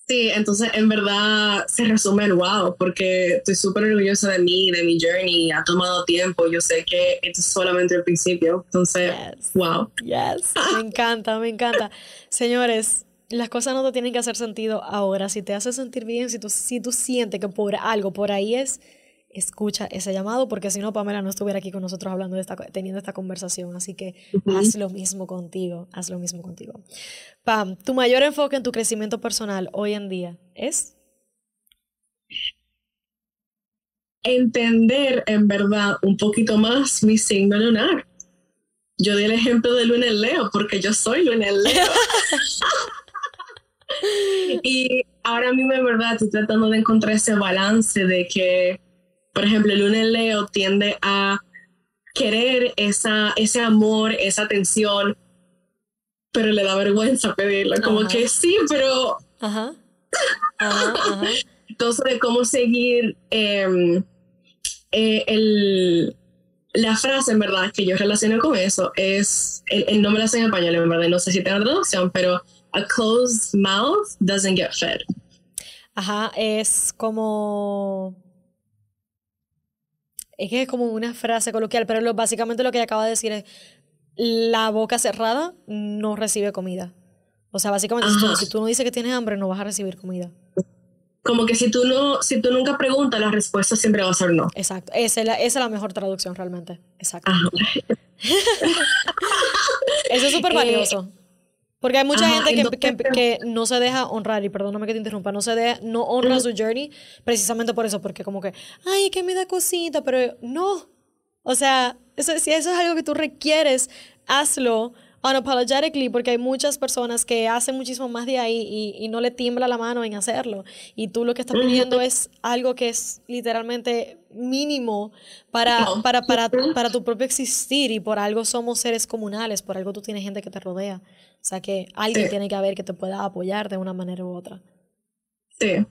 sí, entonces en verdad se resume el wow, porque estoy súper orgullosa de mí, de mi journey, ha tomado tiempo, yo sé que esto es solamente el principio, entonces, wow. Yes, me encanta, me encanta. Señores, las cosas no te tienen que hacer sentido ahora, si te hace sentir bien, si tú, si tú sientes que por algo, por ahí es escucha ese llamado, porque si no, Pamela no estuviera aquí con nosotros hablando de esta, teniendo esta conversación. Así que haz lo mismo contigo, haz lo mismo contigo. Pam, tu mayor enfoque en tu crecimiento personal hoy en día es entender en verdad un poquito más mi signo lunar. Yo di el ejemplo de Luna en Leo porque yo soy Luna en Leo. y ahora mismo en verdad estoy tratando de encontrar ese balance de que, por ejemplo, Luna en Leo tiende a querer esa, ese amor, esa atención, pero le da vergüenza pedirlo. Como que sí, pero... Ajá. Entonces, de cómo seguir em, eh, el, la frase, en verdad, que yo relaciono con eso es, el, no me la sé en español, en verdad, no sé si tengo traducción, pero a closed mouth doesn't get fed. Ajá, es como... Es que es como una frase coloquial, pero lo, básicamente lo que acaba de decir es, la boca cerrada no recibe comida. O sea, básicamente, si tú, no dices que tienes hambre, no vas a recibir comida como que si tú no, si tú nunca preguntas, la respuesta siempre va a ser no. Exacto. Esa es la, esa es la mejor traducción realmente. Exacto. Eso es súper valioso. Porque hay mucha gente que, que, no se deja honrar, y perdóname que te interrumpa, no se deja, no honra su journey precisamente por eso, porque como que, ay, que me da cosita, pero no. O sea, eso, si eso es algo que tú requieres, hazlo unapologetically, porque hay muchas personas que hacen muchísimo más de ahí y, y no le tiembla la mano en hacerlo. Y tú lo que estás pidiendo es algo que es literalmente mínimo para, para, para, para tu propio existir y por algo somos seres comunales, por algo tú tienes gente que te rodea. O sea que alguien tiene que haber que te pueda apoyar de una manera u otra. Sí.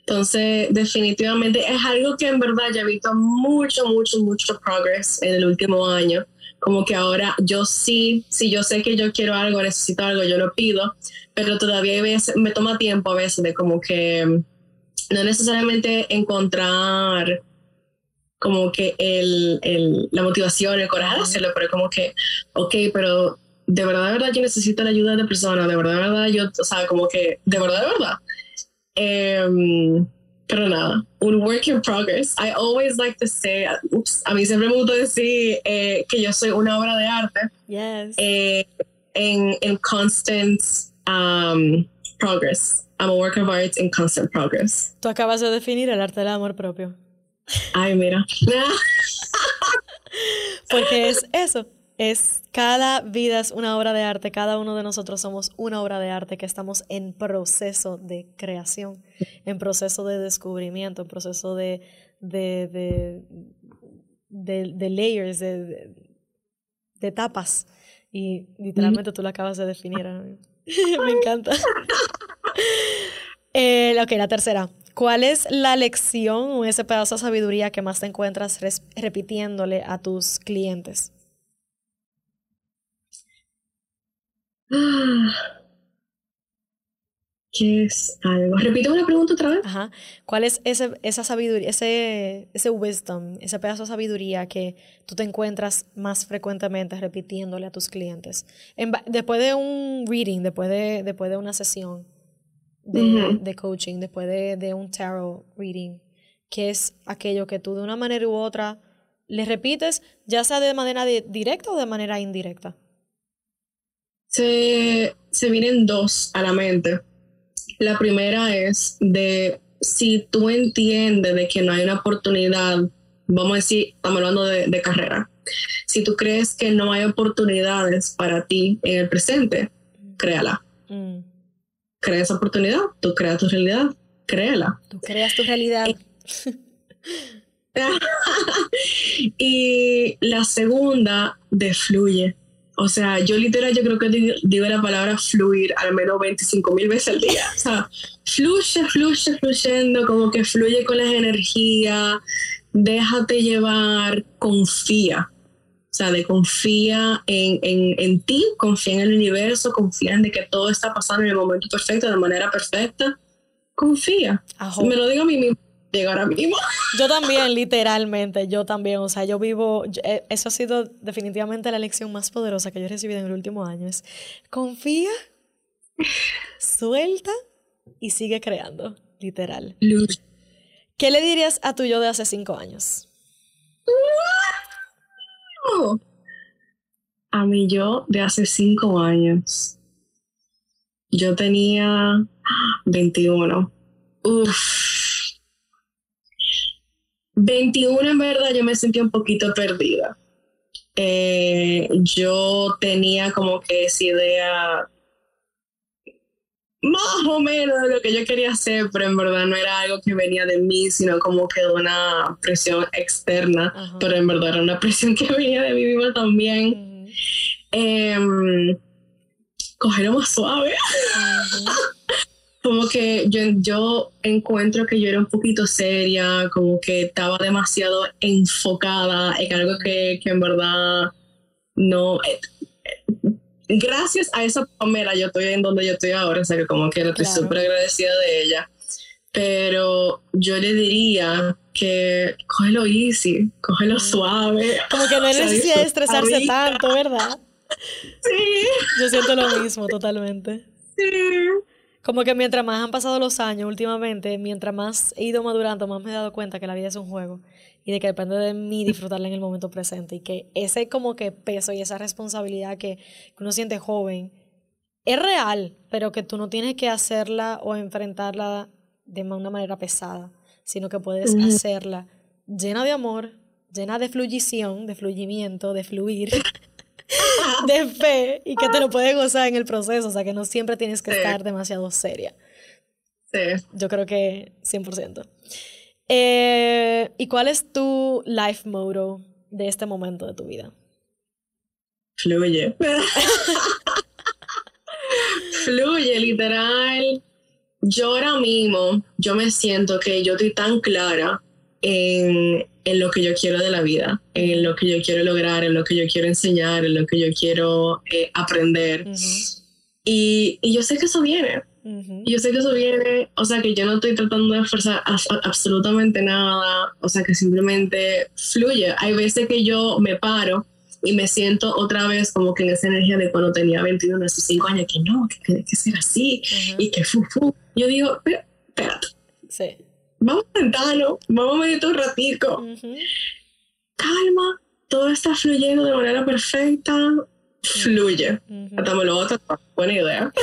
Entonces, definitivamente es algo que en verdad ya he visto mucho, mucho, mucho progress en el último año como que ahora yo sí, si yo sé que yo quiero algo, necesito algo, yo lo pido, pero todavía me toma tiempo a veces de como que no necesariamente encontrar como que el, el, la motivación, el coraje de hacerlo, pero como que, ok, pero de verdad, de verdad yo necesito la ayuda de personas, de verdad, de verdad yo, o sea, como que, de verdad, de verdad. Eh, pero nada, un work in progress. I always like to say, oops, a mí siempre me gusta decir eh, que yo soy una obra de arte. Yes. Eh, en, en constant um, progress. I'm a work of art in constant progress. Tú acabas de definir el arte del amor propio. Ay, mira. Porque es eso, es cada vida es una obra de arte, cada uno de nosotros somos una obra de arte que estamos en proceso de creación, en proceso de descubrimiento, en proceso de, de, de, de, layers, de, etapas. Y literalmente tú lo acabas de definir. Me encanta. Eh, ok, la tercera. ¿Cuál es la lección o ese pedazo de sabiduría que más te encuentras repitiéndole a tus clientes? ¿Qué es algo? Repito una pregunta otra vez. Ajá. ¿Cuál es ese, esa sabiduría, ese, ese wisdom, ese pedazo de sabiduría que tú te encuentras más frecuentemente repitiéndole a tus clientes? después de un reading, después de, después de una sesión de, de coaching, después de, de, un tarot reading, ¿qué es aquello que tú de una manera u otra le repites, ya sea de manera directa o de manera indirecta? Se, se vienen dos a la mente. La primera es de si tú entiendes de que no hay una oportunidad, vamos a decir, estamos hablando de, carrera, si tú crees que no hay oportunidades para ti en el presente, créala. Mm. Crea esa oportunidad, tú creas tu realidad, créala. Tú creas tu realidad. y la segunda, de fluye. O sea, yo literal, yo creo que digo la palabra fluir al menos 25 mil veces al día. O sea, fluye, fluye, fluyendo, como que fluye con las energías, déjate llevar, confía. O sea, de confía en, en, en, ti, confía en el universo, confía en de que todo está pasando en el momento perfecto, de manera perfecta. Confía. Me lo digo a mí mismo llegar mismo. Yo también, literalmente, yo también, o sea, yo vivo, eh, eso ha sido definitivamente la lección más poderosa que yo he recibido en el último año, es confía, suelta y sigue creando, literal. ¿Qué le dirías a tu yo de hace cinco años? A mi yo de hace cinco años. Yo tenía 21. Uf. 21 en verdad yo me sentí un poquito perdida. Eh, yo tenía como que esa idea más o menos de lo que yo quería hacer, pero en verdad no era algo que venía de mí, sino como que de una presión externa, pero en verdad era una presión que venía de mí misma también. Em, cogerlo más suave. Como que yo, yo encuentro que yo era un poquito seria, como que estaba demasiado enfocada en algo que, que en verdad no... Eh, gracias a esa Pamela yo estoy en donde yo estoy ahora, o sea que como que estoy súper agradecida de ella. Pero yo le diría que cógelo easy, cógelo suave. Como que no de estresarse tanto, ¿verdad? Sí. Yo siento lo mismo totalmente. Sí. Como que mientras más han pasado los años últimamente, mientras más he ido madurando, más me he dado cuenta que la vida es un juego y de que depende de mí disfrutarla en el momento presente y que ese como que peso y esa responsabilidad que uno siente joven es real, pero que tú no tienes que hacerla o enfrentarla de una manera pesada, sino que puedes hacerla llena de amor, llena de fluyición, de fluyimiento, de fluir, de fe y que te lo puedes gozar en el proceso, o sea que no siempre tienes que estar demasiado seria. Sí. Yo creo que 100%. Eh, ¿Y cuál es tu life motto de este momento de tu vida? Fluye. Fluye, literal. Yo ahora mismo, yo me siento que yo estoy tan clara en, en, lo que yo quiero de la vida, en lo que yo quiero lograr, en lo que yo quiero enseñar, en lo que yo quiero eh, aprender. y, y yo sé que eso viene yo sé que eso viene, o sea, que yo no estoy tratando de esforzar absolutamente nada, o sea, que simplemente fluye. Hay veces que yo me paro y me siento otra vez como que en esa energía de cuando tenía 21, hace 5 años, que no, que tiene que ser así, y que fu, fu. Yo digo, espérate. Sí. Vamos a sentarnos, vamos a meditar un ratico. Calma, todo está fluyendo de manera perfecta. Fluye. Hasta me lo voy a Buena idea.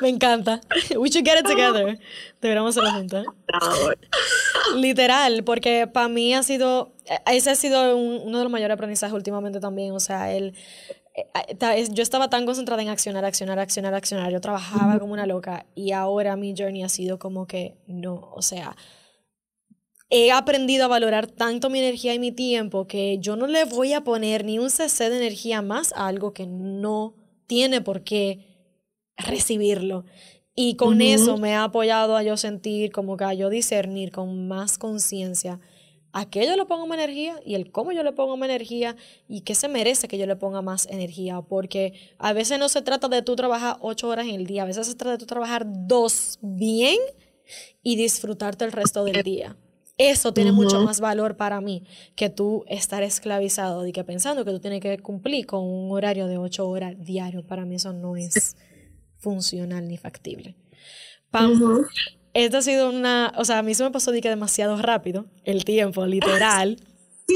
Me encanta. We should get it together. Deberíamos hacerlo juntos. Literal, porque para mí ha sido, ese ha sido uno de los mayores aprendizajes últimamente también. O sea, el, yo estaba tan concentrada en accionar, accionar, accionar, accionar. Yo trabajaba como una loca y ahora mi journey ha sido como que no, o sea, he aprendido a valorar tanto mi energía y mi tiempo que yo no le voy a poner ni un cc de energía más a algo que no tiene por qué recibirlo. Y con eso me ha apoyado a yo sentir, como que a yo discernir con más conciencia a qué yo le pongo más energía y el cómo yo le pongo más energía y qué se merece que yo le ponga más energía. Porque a veces no se trata de tú trabajar ocho horas en el día, a veces se trata de tú trabajar dos bien y disfrutarte el resto del día. Eso tiene mucho más valor para mí que tú estar esclavizado y que pensando que tú tienes que cumplir con un horario de ocho horas diario. Para mí eso no es funcional ni factible. Pam, esta ha sido una, o sea, a mí se me pasó de que demasiado rápido el tiempo, literal. Sí.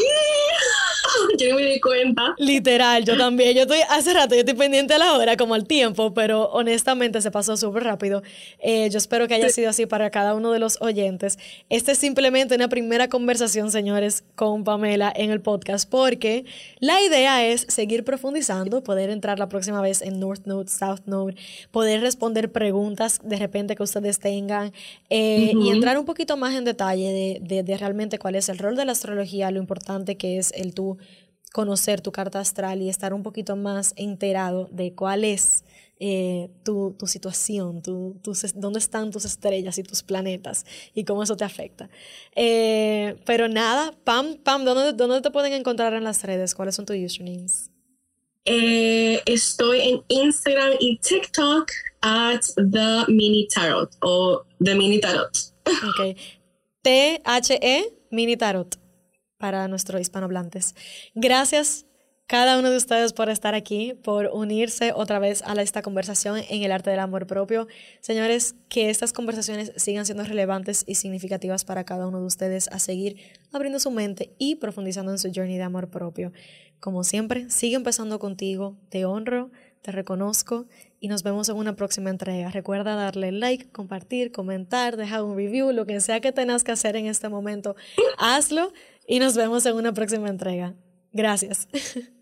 Yo me di cuenta. Literal, yo también. Yo estoy, hace rato, yo estoy pendiente a la hora, como al tiempo, pero honestamente se pasó súper rápido. Eh, yo espero que haya sido así para cada uno de los oyentes. Esta es simplemente una primera conversación, señores, con Pamela en el podcast, porque la idea es seguir profundizando, poder entrar la próxima vez en North Node, South Node, poder responder preguntas de repente que ustedes tengan eh, y entrar un poquito más en detalle de, de, de realmente cuál es el rol de la astrología, lo importante que es el tú conocer tu carta astral y estar un poquito más enterado de cuál es eh, tu, tu, situación, tu, dónde están tus estrellas y tus planetas y cómo eso te afecta. Eh, pero nada, Pam, Pam, ¿dónde, ¿dónde te pueden encontrar en las redes? ¿Cuáles son tus usernames? Eh, estoy en Instagram y TikTok at The Mini Tarot o The Mini Tarot. Ok. T-H-E Mini Tarot para nuestros hispanohablantes. Gracias, cada uno de ustedes por estar aquí, por unirse otra vez a esta conversación en el arte del amor propio. Señores, que estas conversaciones sigan siendo relevantes y significativas para cada uno de ustedes a seguir abriendo su mente y profundizando en su journey de amor propio. Como siempre, sigue empezando contigo, te honro, te reconozco y nos vemos en una próxima entrega. Recuerda darle like, compartir, comentar, dejar un review, lo que sea que tengas que hacer en este momento, hazlo y nos vemos en una próxima entrega. Gracias.